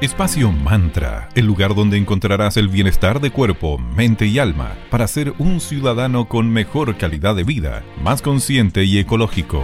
Espacio Mantra, el lugar donde encontrarás el bienestar de cuerpo, mente y alma para ser un ciudadano con mejor calidad de vida, más consciente y ecológico.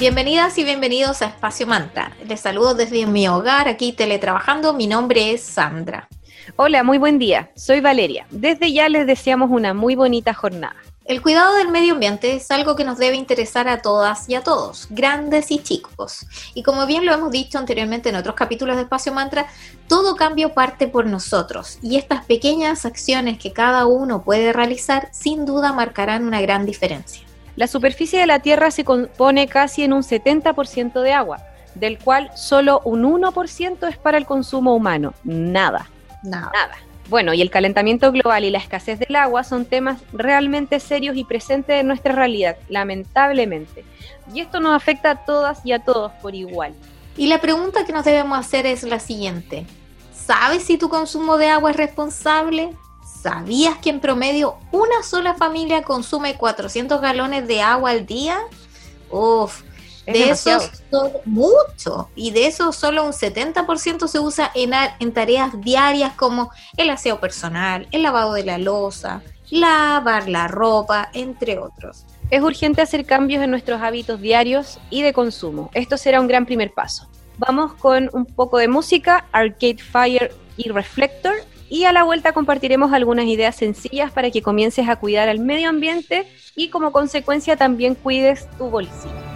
Bienvenidas y bienvenidos a Espacio Mantra. Les saludo desde mi hogar aquí teletrabajando. Mi nombre es Sandra. Hola, muy buen día. Soy Valeria. Desde ya les deseamos una muy bonita jornada. El cuidado del medio ambiente es algo que nos debe interesar a todas y a todos, grandes y chicos. Y como bien lo hemos dicho anteriormente en otros capítulos de Espacio Mantra, todo cambio parte por nosotros y estas pequeñas acciones que cada uno puede realizar sin duda marcarán una gran diferencia. La superficie de la Tierra se compone casi en un 70% de agua, del cual solo un 1% es para el consumo humano. Nada. Nada. Nada. Bueno, y el calentamiento global y la escasez del agua son temas realmente serios y presentes en nuestra realidad, lamentablemente. Y esto nos afecta a todas y a todos por igual. Y la pregunta que nos debemos hacer es la siguiente. ¿Sabes si tu consumo de agua es responsable? ¿Sabías que en promedio una sola familia consume 400 galones de agua al día? Uf, de esos mucho y de eso solo un 70% se usa en, en tareas diarias como el aseo personal, el lavado de la losa, lavar la ropa, entre otros. Es urgente hacer cambios en nuestros hábitos diarios y de consumo. Esto será un gran primer paso. Vamos con un poco de música, Arcade Fire y Reflector, y a la vuelta compartiremos algunas ideas sencillas para que comiences a cuidar al medio ambiente y como consecuencia también cuides tu bolsillo.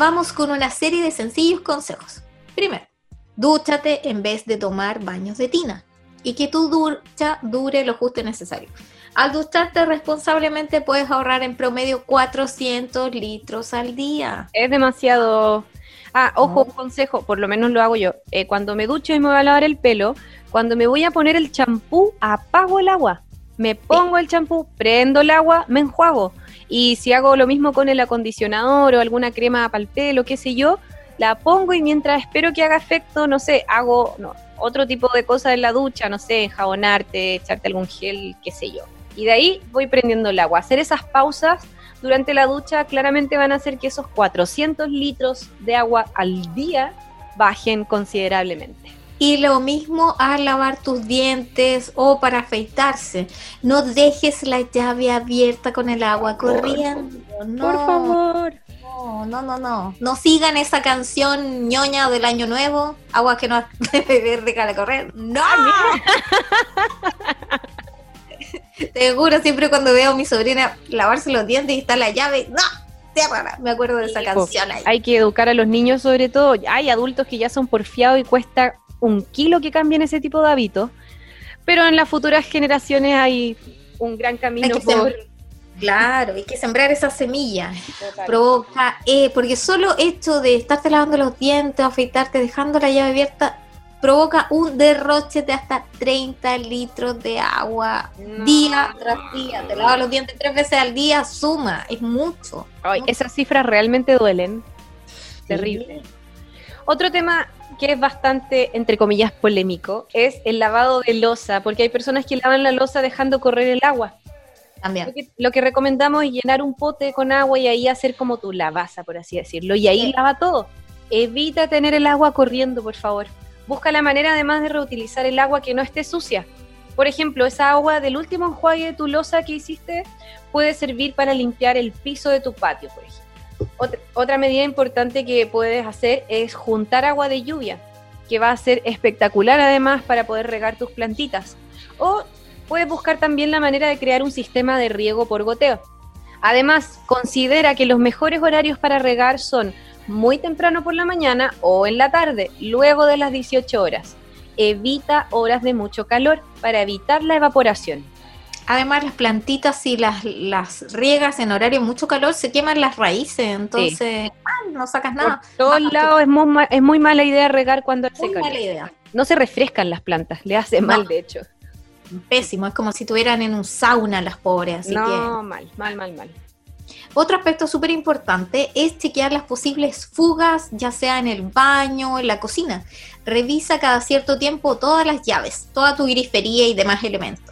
vamos con una serie de sencillos consejos. Primero, dúchate en vez de tomar baños de tina y que tu ducha dure lo justo y necesario. Al ducharte responsablemente puedes ahorrar en promedio 400 litros al día. Es demasiado. Ah, ojo, un consejo, por lo menos lo hago yo. Eh, cuando me ducho y me voy a lavar el pelo, cuando me voy a poner el champú, apago el agua. Me pongo el champú, prendo el agua, me enjuago. Y si hago lo mismo con el acondicionador o alguna crema para el pelo, qué sé yo, la pongo y mientras espero que haga efecto, no sé, hago otro tipo de cosas en la ducha, no sé, enjabonarte, echarte algún gel, qué sé yo. Y de ahí voy prendiendo el agua. Hacer esas pausas durante la ducha claramente van a hacer que esos 400 litros de agua al día bajen considerablemente. Y lo mismo al lavar tus dientes o para afeitarse. No dejes la llave abierta con el agua corriendo. No, por favor. No, no, no, no. No sigan esa canción ñoña del año nuevo. Agua que no beber, déjala correr. ¡No! Te juro, siempre cuando veo a mi sobrina lavarse los dientes y está la llave, ¡no! Me acuerdo de esa canción ahí. Hay que educar a los niños sobre todo. Hay adultos que ya son porfiados y cuesta un kilo que cambien ese tipo de hábitos, pero en las futuras generaciones hay un gran camino por... Claro, hay que sembrar esa semilla. Provoca, eh, porque solo esto de estarte lavando los dientes, afeitarte, dejando la llave abierta, provoca un derroche de hasta 30 litros de agua día tras día. Te lavas los dientes tres veces al día, suma, es mucho. Esas cifras realmente duelen. Terrible. Otro tema que es bastante, entre comillas, polémico, es el lavado de losa, porque hay personas que lavan la losa dejando correr el agua. También. Lo que, recomendamos es llenar un pote con agua y ahí hacer como tu lavaza, por así decirlo, y ahí lava todo. Evita tener el agua corriendo, por favor. Busca la manera además de reutilizar el agua que no esté sucia. Por ejemplo, esa agua del último enjuague de tu losa que hiciste puede servir para limpiar el piso de tu patio, por ejemplo. Otra, medida importante que puedes hacer es juntar agua de lluvia, que va a ser espectacular además para poder regar tus plantitas. O puedes buscar también la manera de crear un sistema de riego por goteo. Además, considera que los mejores horarios para regar son muy temprano por la mañana o en la tarde, luego de las 18 horas. Evita horas de mucho calor para evitar la evaporación. Además, las plantitas, si las, las riegas en horario mucho calor, se queman las raíces, entonces no sacas nada. Por todos lados es muy, es muy mala idea regar cuando hace muy Mala idea. No se refrescan las plantas, le hace mal, de hecho. Pésimo, es como si estuvieran en un sauna las pobres, así no, mal, mal, mal, mal. Otro aspecto súper importante es chequear las posibles fugas, ya sea en el baño, en la cocina. Revisa cada cierto tiempo todas las llaves, toda tu grifería y demás elementos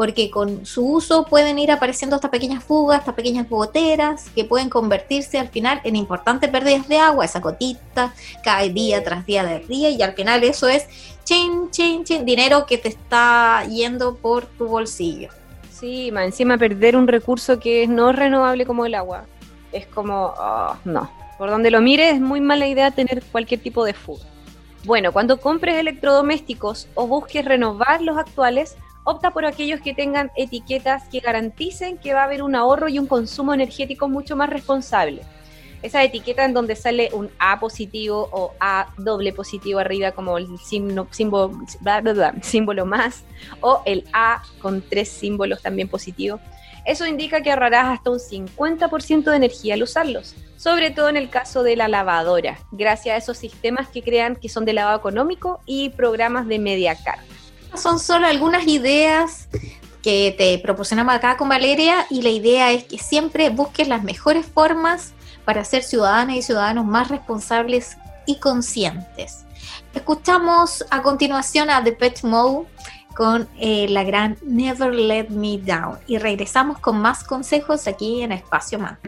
porque con su uso pueden ir apareciendo estas pequeñas fugas, estas pequeñas goteras que pueden convertirse al final en importantes pérdidas de agua, esa gotita cae día tras día de día y al final eso es chin, chin, chin, dinero que te está yendo por tu bolsillo. Sí, más encima perder un recurso que es no renovable como el agua. Es como, oh, no, por donde lo mires es muy mala idea tener cualquier tipo de fuga. Bueno, cuando compres electrodomésticos o busques renovar los actuales, opta por aquellos que tengan etiquetas que garanticen que va a haber un ahorro y un consumo energético mucho más responsable. Esa etiqueta en donde sale un A positivo o A doble positivo arriba como el símbolo, símbolo más o el A con tres símbolos también positivos. Eso indica que ahorrarás hasta un 50% de energía al usarlos, sobre todo en el caso de la lavadora, gracias a esos sistemas que crean que son de lavado económico y programas de media carga. Son solo algunas ideas que te proporcionamos acá con Valeria y la idea es que siempre busques las mejores formas para ser ciudadanas y ciudadanos más responsables y conscientes. Escuchamos a continuación a The Pet Mode con eh, la gran Never Let Me Down y regresamos con más consejos aquí en Espacio Más.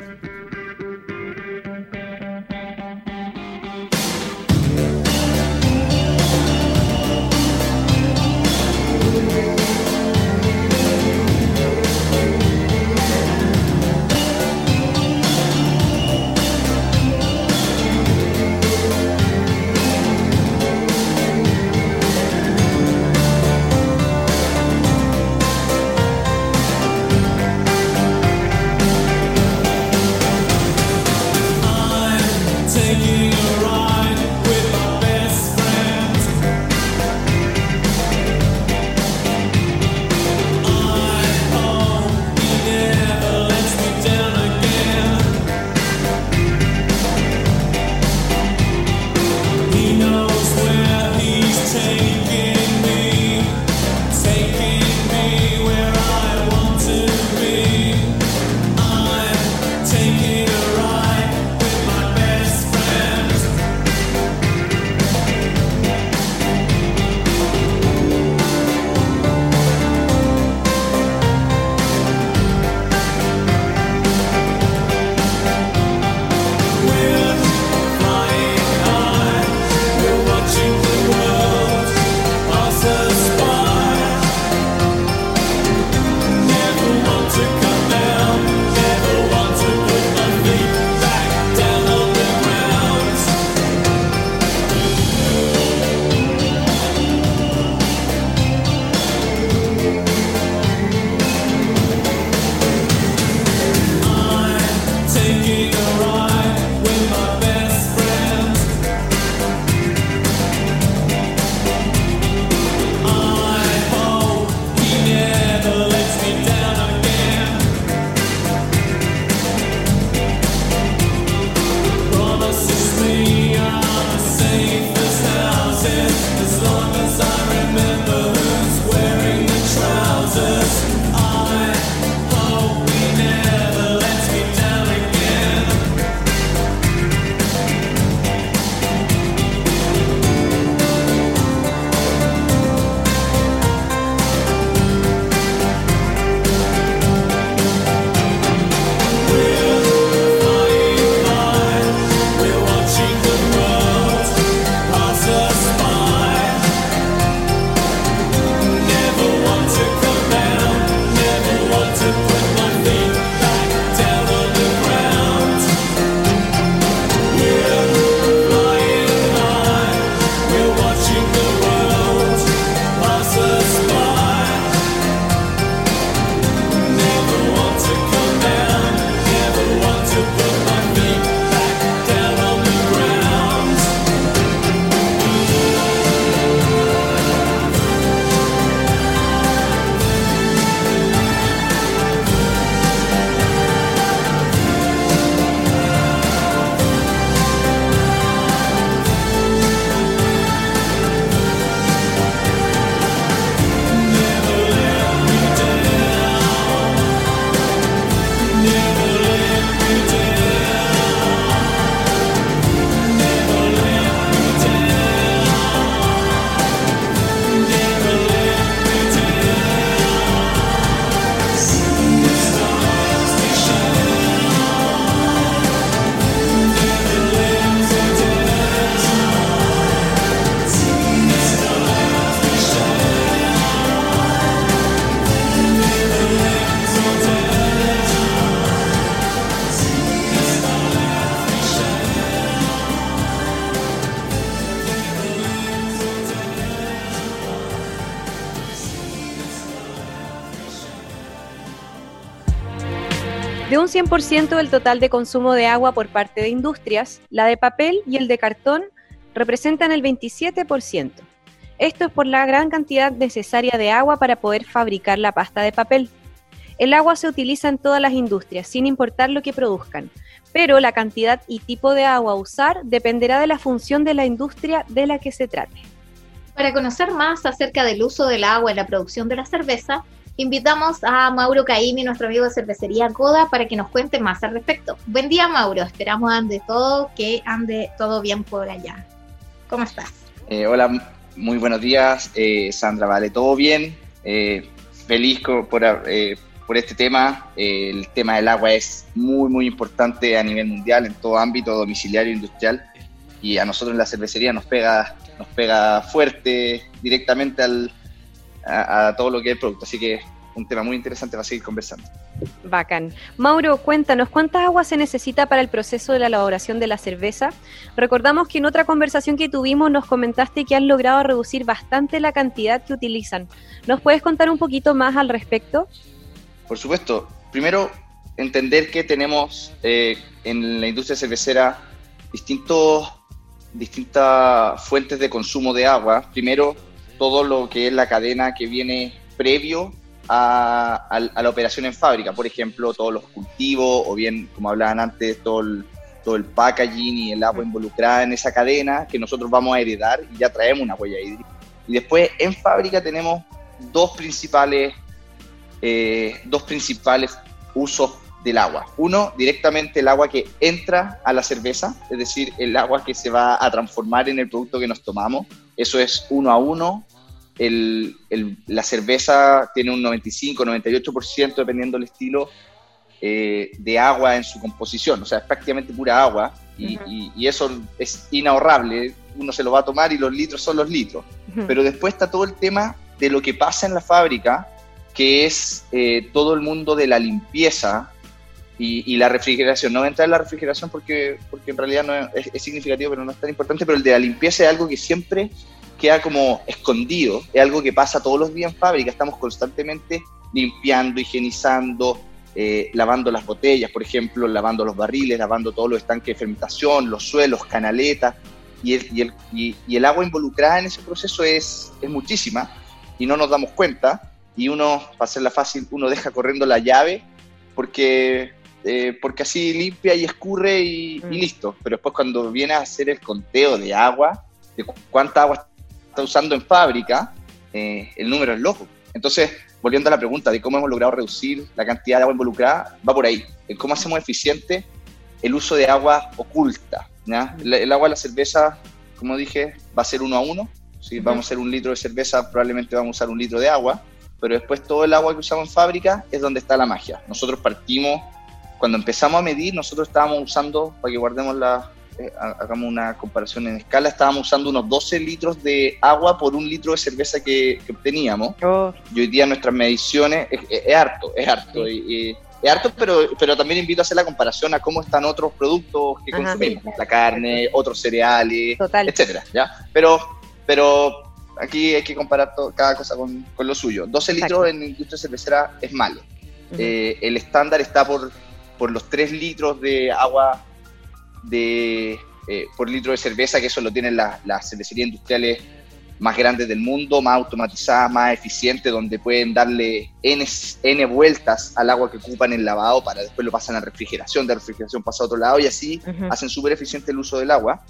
100% del total de consumo de agua por parte de industrias, la de papel y el de cartón representan el 27%. Esto es por la gran cantidad necesaria de agua para poder fabricar la pasta de papel. El agua se utiliza en todas las industrias, sin importar lo que produzcan, pero la cantidad y tipo de agua a usar dependerá de la función de la industria de la que se trate. Para conocer más acerca del uso del agua en la producción de la cerveza, invitamos a Mauro Caimi, nuestro amigo de cervecería Coda, para que nos cuente más al respecto. Buen día, Mauro. Esperamos ande todo, que ande todo bien por allá. ¿Cómo estás? Eh, hola, muy buenos días, eh, Sandra. Vale, todo bien. Eh, feliz por, por este tema. el tema del agua es muy, muy importante a nivel mundial, en todo ámbito domiciliario, industrial. Y a nosotros en la cervecería nos pega, nos pega fuerte directamente al, a, a todo lo que es el producto. Así que un tema muy interesante para seguir conversando. Bacán. Mauro, cuéntanos, ¿cuánta agua se necesita para el proceso de la elaboración de la cerveza? Recordamos que en otra conversación que tuvimos nos comentaste que han logrado reducir bastante la cantidad que utilizan. ¿Nos puedes contar un poquito más al respecto? Por supuesto. Primero, entender que tenemos eh, en la industria cervecera distintos, distintas fuentes de consumo de agua. Primero, todo lo que es la cadena que viene previo a, la operación en fábrica, por ejemplo, todos los cultivos o bien, como hablaban antes, todo el, todo packaging y el agua involucrada en esa cadena que nosotros vamos a heredar y ya traemos una huella hídrica. Y después en fábrica tenemos dos principales, eh, dos principales usos del agua. Uno, directamente el agua que entra a la cerveza, es decir, el agua que se va a transformar en el producto que nos tomamos. Eso es uno a uno el, la cerveza tiene un 95, 98%, dependiendo del estilo, eh, de agua en su composición, o sea, es prácticamente pura agua y, eso es inahorrable, uno se lo va a tomar y los litros son los litros. Pero después está todo el tema de lo que pasa en la fábrica, que es eh, todo el mundo de la limpieza y, la refrigeración. No voy a entrar en la refrigeración porque, porque en realidad no es, es, significativo, pero no es tan importante, pero el de la limpieza es algo que siempre queda como escondido, es algo que pasa todos los días en fábrica, estamos constantemente limpiando, higienizando, eh, lavando las botellas, por ejemplo, lavando los barriles, lavando todos los estanques de fermentación, los suelos, canaletas, y el, y el, y, el agua involucrada en ese proceso es, es muchísima y no nos damos cuenta, y uno, para hacerla fácil, uno deja corriendo la llave porque, eh, porque así limpia y escurre y, y, mm. listo, pero después cuando viene a hacer el conteo de agua, de cuánta agua está usando en fábrica, eh, el número es loco. Entonces, volviendo a la pregunta de cómo hemos logrado reducir la cantidad de agua involucrada, va por ahí. En cómo hacemos eficiente el uso de agua oculta. El, agua de la cerveza, como dije, va a ser uno a uno. Si vamos a hacer un litro de cerveza, probablemente vamos a usar un litro de agua, pero después todo el agua que usamos en fábrica es donde está la magia. Nosotros partimos, cuando empezamos a medir, nosotros estábamos usando, para que guardemos la, eh, hagamos una comparación en escala, estábamos usando unos 12 litros de agua por un litro de cerveza que, obteníamos. Oh. Y hoy día nuestras mediciones es, harto, es harto. Y, es harto, pero, pero también invito a hacer la comparación a cómo están otros productos que consumimos, la carne, otros cereales, etcétera, ¿ya? Pero, pero aquí hay que comparar cada cosa con, con, lo suyo. 12 litros en industria cervecera es malo. Eh, el estándar está por, por los 3 litros de agua de, eh, por litro de cerveza, que eso lo tienen las cervecerías industriales más grandes del mundo, más automatizadas, más eficientes, donde pueden darle N, N vueltas al agua que ocupan en lavado para después lo pasan a refrigeración, de refrigeración pasa a otro lado y así hacen súper eficiente el uso del agua.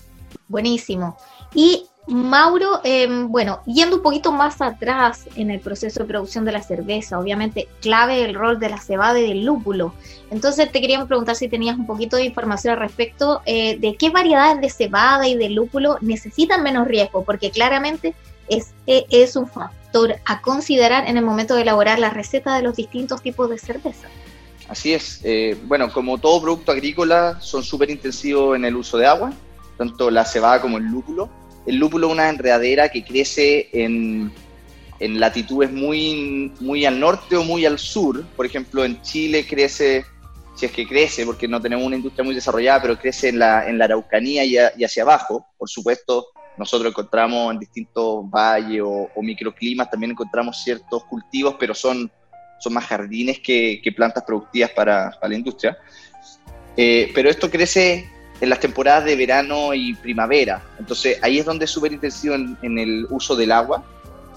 Buenísimo. Y Mauro, em, bueno, yendo un poquito más atrás en el proceso de producción de la cerveza, obviamente clave el rol de la cebada y del lúpulo. Entonces te queríamos preguntar si tenías un poquito de información al respecto eh, de qué variedades de cebada y de lúpulo necesitan menos riesgo, porque claramente es, e, es un factor a considerar en el momento de elaborar la receta de los distintos tipos de cerveza. Así es. Eh, bueno, como todo producto agrícola, son súper intensivos en el uso de agua, tanto la cebada como el lúpulo el lúpulo es una enredadera que crece en, latitudes muy, muy al norte o muy al sur. Por ejemplo, en Chile crece, si es que crece, porque no tenemos una industria muy desarrollada, pero crece en la, en la Araucanía y, hacia abajo. Por supuesto, nosotros encontramos en distintos valles o, microclimas, también encontramos ciertos cultivos, pero son, son más jardines que, plantas productivas para, la industria. Eh, pero esto crece en las temporadas de verano y primavera. Entonces ahí es donde es súper intensivo en, el uso del agua,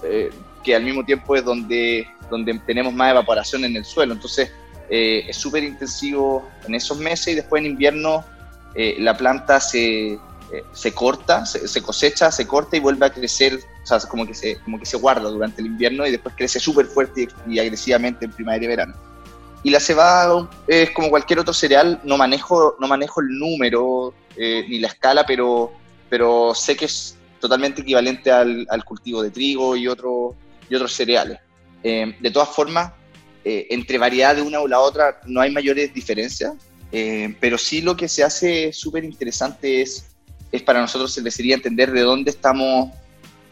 eh, que al mismo tiempo es donde, donde tenemos más evaporación en el suelo. Entonces eh, es súper intensivo en esos meses y después en invierno la planta se, se corta, se, cosecha, se corta y vuelve a crecer, o sea, como que se, como que se guarda durante el invierno y después crece súper fuerte y agresivamente en primavera y verano. Y la cebada es como cualquier otro cereal, no manejo, no manejo el número eh, ni la escala, pero, pero sé que es totalmente equivalente al, cultivo de trigo y, otro, y otros cereales. Eh, de todas formas, eh, entre variedad de una o la otra no hay mayores diferencias, pero sí lo que se hace súper interesante es, es para nosotros sería entender de dónde estamos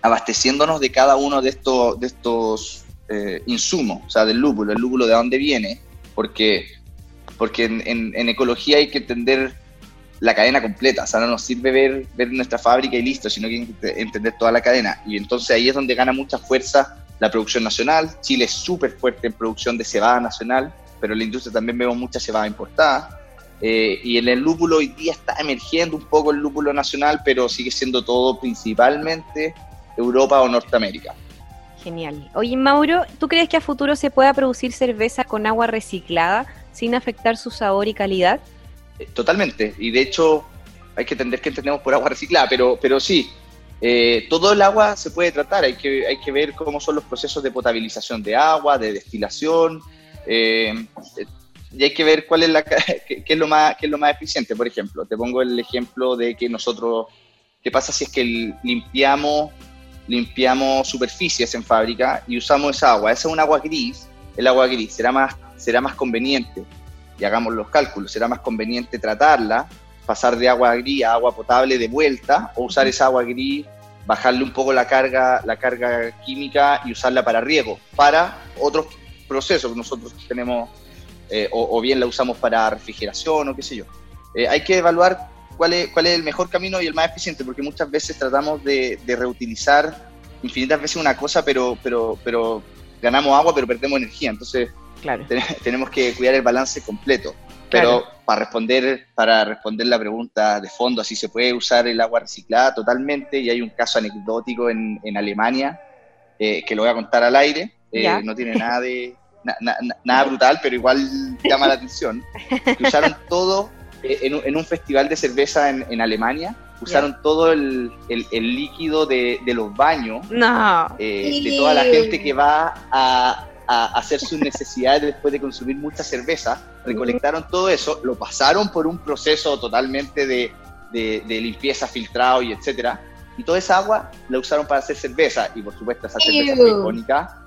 abasteciéndonos de cada uno de estos, de estos insumos, o sea, del lúpulo, el lúpulo de dónde viene, porque, porque en, ecología hay que entender la cadena completa, o sea, no nos sirve ver, ver nuestra fábrica y listo, sino que hay que entender toda la cadena. Y entonces ahí es donde gana mucha fuerza la producción nacional. Chile es súper fuerte en producción de cebada nacional, pero en la industria también vemos mucha cebada importada. Eh, y en el lúpulo hoy día está emergiendo un poco el lúpulo nacional, pero sigue siendo todo principalmente Europa o Norteamérica. Genial. Oye, Mauro, ¿tú crees que a futuro se pueda producir cerveza con agua reciclada sin afectar su sabor y calidad? Eh, totalmente. Y de hecho, hay que entender que entendemos por agua reciclada, pero, pero sí, eh, todo el agua se puede tratar. Hay que, hay que ver cómo son los procesos de potabilización de agua, de destilación. Eh, y hay que ver cuál es, la, qué, es lo más, qué es lo más eficiente. Por ejemplo, te pongo el ejemplo de que nosotros, ¿qué pasa si es que limpiamos limpiamos superficies en fábrica y usamos esa agua. Esa es un agua gris, el agua gris será más, será más conveniente, y hagamos los cálculos, será más conveniente tratarla, pasar de agua gris a agua potable de vuelta, o usar esa agua gris, bajarle un poco la carga, la carga química y usarla para riego, para otros procesos que nosotros tenemos, eh, o, bien la usamos para refrigeración o qué sé yo. Eh, hay que evaluar cuál es, cuál es el mejor camino y el más eficiente, porque muchas veces tratamos de, reutilizar infinitas veces una cosa, pero, pero, pero ganamos agua, pero perdemos energía. Entonces, claro. tenemos que cuidar el balance completo. Pero para responder para responder la pregunta de fondo, si se puede usar el agua reciclada totalmente, y hay un caso anecdótico en, en Alemania eh, que lo voy a contar al aire. Eh, no tiene nada de nada brutal, pero igual llama la atención. Que usaron todo eh, en, un festival de cerveza en, Alemania, usaron todo el, líquido de, los baños eh, de toda la gente que va a, hacer sus necesidades después de consumir mucha cerveza, recolectaron todo eso, lo pasaron por un proceso totalmente de, limpieza, filtrado y etcétera, y toda esa agua la usaron para hacer cerveza, y por supuesto esa cerveza fue icónica,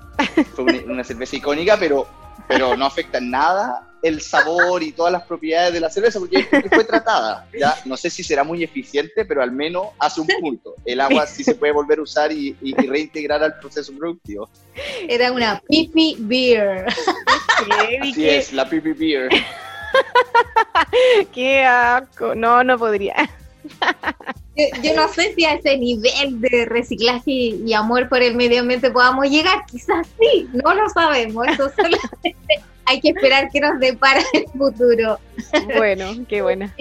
fue una, cerveza icónica, pero, pero no afecta en nada el sabor y todas las propiedades de la cerveza porque fue tratada. ¿ya? No sé si será muy eficiente, pero al menos hace un punto. El agua sí se puede volver a usar y, reintegrar al proceso productivo. Era una pipi beer. Así es, la pipi beer. Qué asco. No, no podría. Yo, no sé si a ese nivel de reciclaje y amor por el medio ambiente podamos llegar, quizás sí, no lo sabemos, eso solamente hay que esperar que nos depara el futuro. Bueno, qué buena.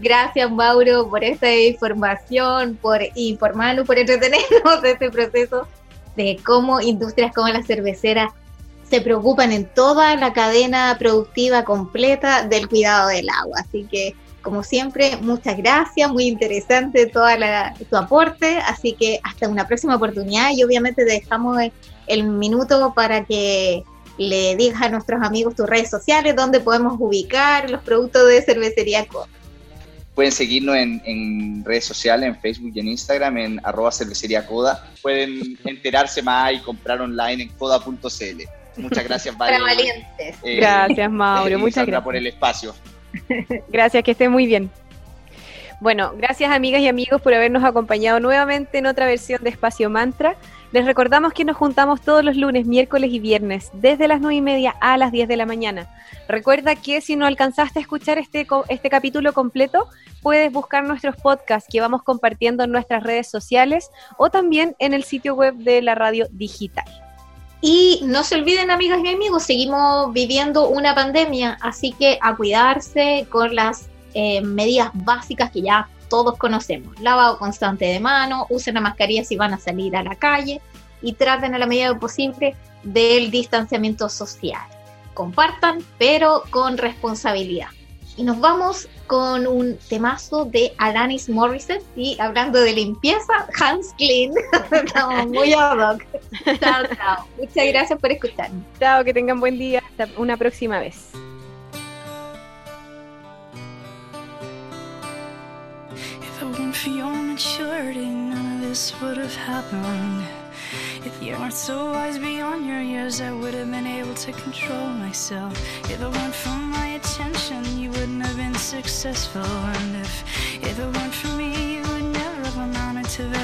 Gracias, Mauro, por esta información, por informarnos, por entretenernos de este proceso de cómo industrias como la cervecera se preocupan en toda la cadena productiva completa del cuidado del agua. Así que, como siempre, muchas gracias, muy interesante toda la, tu aporte. Así que hasta una próxima oportunidad y obviamente dejamos el minuto para que le digas a nuestros amigos tus redes sociales, donde podemos ubicar los productos de cervecería Coda. Pueden seguirnos en, redes sociales, en Facebook y en Instagram, en arroba cervecería Coda. Pueden enterarse más y comprar online en coda.cl. Muchas gracias, Para valientes. Eh, gracias, Mauro. Muchas gracias. por el espacio. gracias, que esté muy bien. Bueno, gracias amigas y amigos por habernos acompañado nuevamente en otra versión de Espacio Mantra. Les recordamos que nos juntamos todos los lunes, miércoles y viernes, desde las 9 y media a las 10 de la mañana. Recuerda que si no alcanzaste a escuchar este, este capítulo completo, puedes buscar nuestros podcasts que vamos compartiendo en nuestras redes sociales o también en el sitio web de la radio digital. Y no se olviden, amigas y amigos, seguimos viviendo una pandemia, así que a cuidarse con las eh, medidas básicas que ya todos conocemos. Lavado constante de mano, usen la mascarilla si van a salir a la calle y traten a la medida de posible del distanciamiento social. Compartan, pero con responsabilidad. Y nos vamos con un temazo de Alanis Morissette y hablando de limpieza, Hans Clean. Estamos muy ad hoc. Chao, chao. Muchas gracias por escucharnos. Chao, que tengan buen día. Hasta una próxima vez. If it weren't for your maturity, none of this would have happened. If you weren't so wise beyond your years, I would have been able to control myself. If it weren't for my successful. And if, if it weren't for me, you would never have amounted to that.